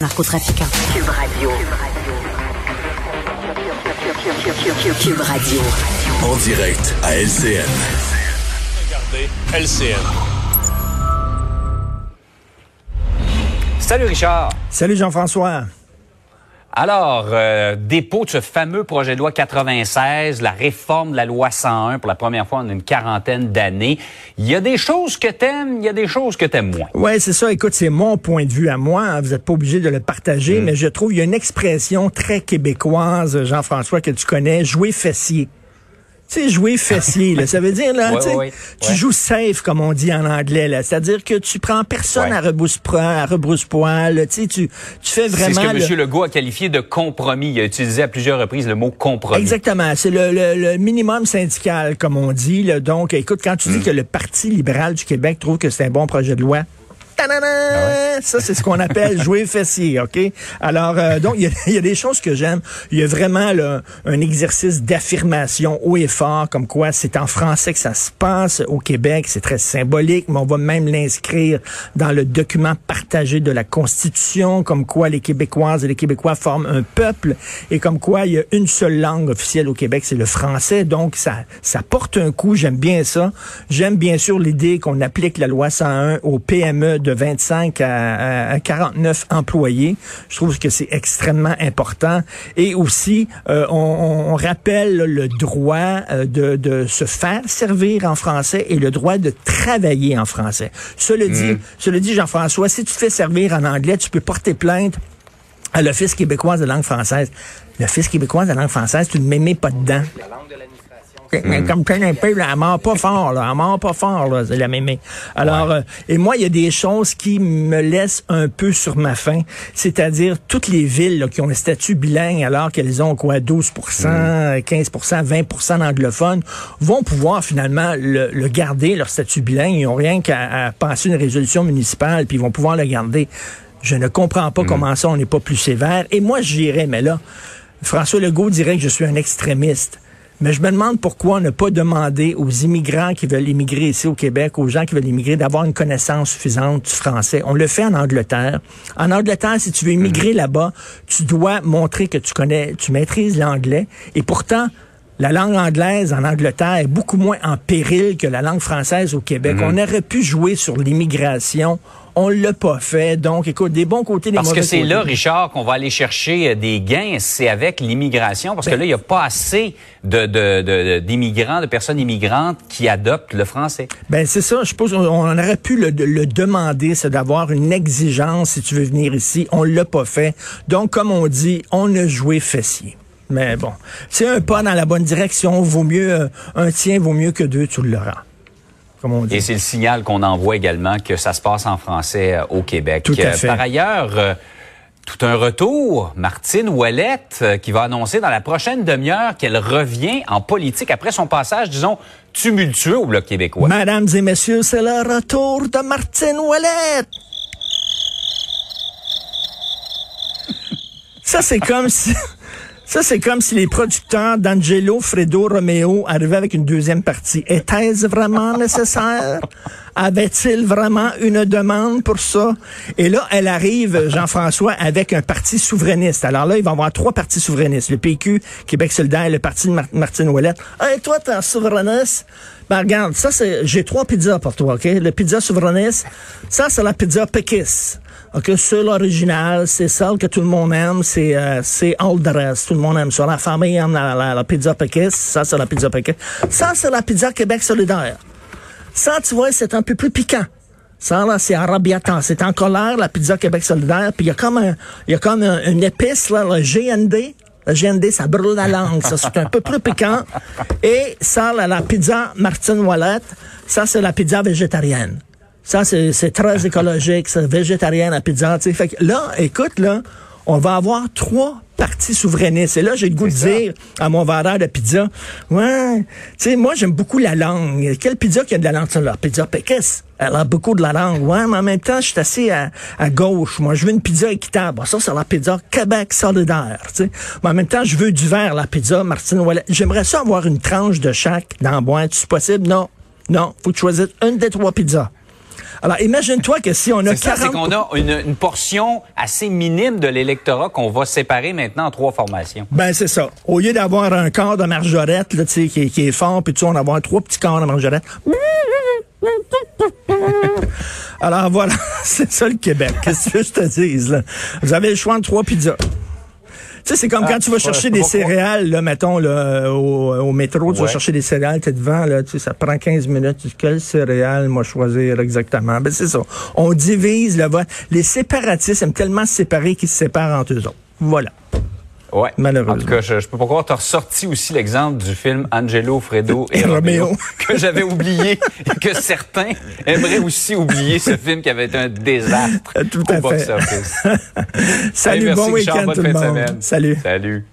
narcotrafiquants. Cube Radio. Cube Radio. En direct à LCN. Regardez LCN. Salut Richard. Salut Jean-François. Alors, euh, dépôt de ce fameux projet de loi 96, la réforme de la loi 101 pour la première fois en une quarantaine d'années. Il y a des choses que t'aimes, il y a des choses que t'aimes moins. Ouais, c'est ça. Écoute, c'est mon point de vue à moi. Vous n'êtes pas obligé de le partager, mais je trouve il y a une expression très québécoise, Jean-François, que tu connais, jouer fessier. Tu sais, jouer fessier, là, ça veut dire, là, Ouais, tu ouais, joues safe, comme on dit en anglais, là. C'est-à-dire que tu prends personne à rebrousse-poil, à rebrousse-poil, tu sais, tu, fais C'est vraiment... ce que le- M. Legault a qualifié de compromis. Il a utilisé à plusieurs reprises le mot compromis. Exactement. C'est le, le- le minimum syndical, comme on dit. là. Donc, écoute, quand tu dis que le Parti libéral du Québec trouve que c'est un bon projet de loi, tadadam! ça, c'est ce qu'on appelle jouer fessier, OK? Alors, euh, donc, il y, y a des choses que j'aime. Il y a vraiment là, un exercice d'affirmation haut et fort, comme quoi c'est en français que ça se passe au Québec. C'est très symbolique, mais on va même l'inscrire dans le document partagé de la Constitution, comme quoi les Québécoises et les Québécois forment un peuple et comme quoi il y a une seule langue officielle au Québec, c'est le français. Donc, ça, ça porte un coup. J'aime bien ça. J'aime bien sûr l'idée qu'on applique la loi 101 aux PME de 25 à, à- à 49 employés. Je trouve que c'est extrêmement important. Et aussi, euh, on, rappelle le droit euh, de, de se faire servir en français et le droit de travailler en français. Cela dit, cela dit, Jean-François, si tu te fais servir en anglais, tu peux porter plainte à l'Office québécois de langue française. L'Office québécois de langue française, tu ne m'aimais pas dedans. Mais Comme plein un peu, là, elle mord pas fort, là. Elle mord pas fort, là, c'est la mémé. Alors, euh, et moi, il y a des choses qui me laissent un peu sur ma faim. C'est-à-dire, toutes les villes là, qui ont un statut bilingue, alors qu'elles ont quoi, 12% 15% 20% d'anglophones, vont pouvoir finalement le, le garder, leur statut bilingue. Ils n'ont rien qu'à à passer une résolution municipale, puis ils vont pouvoir le garder. Je ne comprends pas comment ça, on n'est pas plus sévère. Et moi, j'irais, mais là, François Legault dirait que je suis un extrémiste. Mais je me demande pourquoi on n'a pas demandé aux immigrants qui veulent immigrer ici au Québec, aux gens qui veulent immigrer, d'avoir une connaissance suffisante du français. On le fait en Angleterre. En Angleterre, si tu veux immigrer là-bas, tu dois montrer que tu connais, tu maîtrises l'anglais. Et pourtant, la langue anglaise en Angleterre est beaucoup moins en péril que la langue française au Québec. On aurait pu jouer sur l'immigration. On l'a pas fait. Donc, écoute, des bons côtés, des Parce que mauvais c'est là, Richard, qu'on va aller chercher euh, des gains. C'est avec l'immigration. Parce que là, il n'y a pas assez de, de- de- d'immigrants, de personnes immigrantes qui adoptent le français. Ben c'est ça, je suppose on, aurait pu le, le demander, c'est d'avoir une exigence si tu veux venir ici. On l'a pas fait. Donc, comme on dit, on a joué fessier. Mais bon, c'est un pas dans la bonne direction. Vaut mieux euh, un tien vaut mieux que deux, tu l'auras. Comme on dit. Et c'est le signal qu'on envoie également que ça se passe en français euh, au Québec. Tout à Euh, fait. Par ailleurs, euh, tout un retour, Martine Ouellette, euh, qui va annoncer dans la prochaine demi-heure qu'elle revient en politique après son passage, disons, tumultueux au Bloc québécois. Mesdames et messieurs, c'est le retour de Martine Ouellette. Ça, c'est comme si... Ça, c'est comme si les producteurs d'Angelo Fredo Romeo arrivaient avec une deuxième partie. Était-ce vraiment nécessaire? Avait-il vraiment une demande pour ça? Et là, elle arrive, Jean-François, avec un parti souverainiste. Alors là, il va y avoir trois partis souverainistes. Le PQ, Québec solidaire, et le parti de Mar- Martine Ouellette. Hey, toi, t'es un souverainiste? Ben, regarde, ça, c'est, j'ai trois pizzas pour toi, OK? Le pizza souverainiste, ça, c'est la pizza péquiste. OK, c'est l'original, c'est celle que tout le monde aime, c'est euh, c'est all rest, tout le monde aime ça. La famille aime la, la, la pizza péquiste, ça, c'est la pizza péquiste. Ça, c'est la pizza Québec solidaire. Ça, tu vois, c'est un peu plus piquant. Ça, là, c'est arabiatant. C'est en colère, la pizza Québec solidaire. Puis il y a comme un, y a comme un- une épice, là, le GND. Le GND, ça brûle la langue. Ça, c'est un peu plus piquant. Et ça, là, la pizza Martine Ouellette, ça, c'est la pizza végétarienne. Ça, c'est très écologique. C'est végétarien, la pizza. tu sais. Fait que là, écoute, là, on va avoir trois partis souverainistes. Et là, j'ai le goût de dire à mon vendeur de pizza, ouais, tu sais, moi, j'aime beaucoup la langue. Quelle pizza qui a de la langue? La pizza péquisse. Elle a beaucoup de la langue. Ouais, mais en même temps, je suis assis à, à gauche. Moi, je veux une pizza équitable. Ça, c'est la pizza Québec solidaire, tu sais. Mais en même temps, je veux du verre, la pizza Martine Ouellet. J'aimerais ça avoir une tranche de chaque dans la boîte. C'est possible? Non. Non. Faut que tu choisisses une des trois pizzas. Alors, imagine-toi que si on a C'est ça, 40... c'est qu'on a une, une portion assez minime de l'électorat qu'on va séparer maintenant en trois formations. Ben, c'est ça. Au lieu d'avoir un corps de margerette, là, tu sais, qui, est- qui est fort, puis tu sais, on va avoir trois petits corps de margerette. Alors voilà, c'est ça le Québec. Qu'est-ce que je te dise, là? Vous avez le choix entre trois pizzas. Tu sais, c'est comme Ah, quand tu vas chercher des céréales, là, mettons, là, au, au métro, tu vas chercher des céréales, t'es devant, là, tu sais, ça prend 15 minutes. Tu dis, quelle céréale, moi, choisir exactement? Ben, c'est ça. On divise le vote. Les séparatistes aiment tellement se séparer qu'ils se séparent entre eux autres. Voilà. Ouais. Malheureusement. En tout cas, je, je peux pas croire, t'as ressorti aussi l'exemple du film Angelo, Fredo et. Roméo, que j'avais oublié et que certains aimeraient aussi oublier ce film qui avait été un désastre Tout au box-office. Salut, Hey, merci, bon week-end tout le de monde. semaine. Salut. Salut.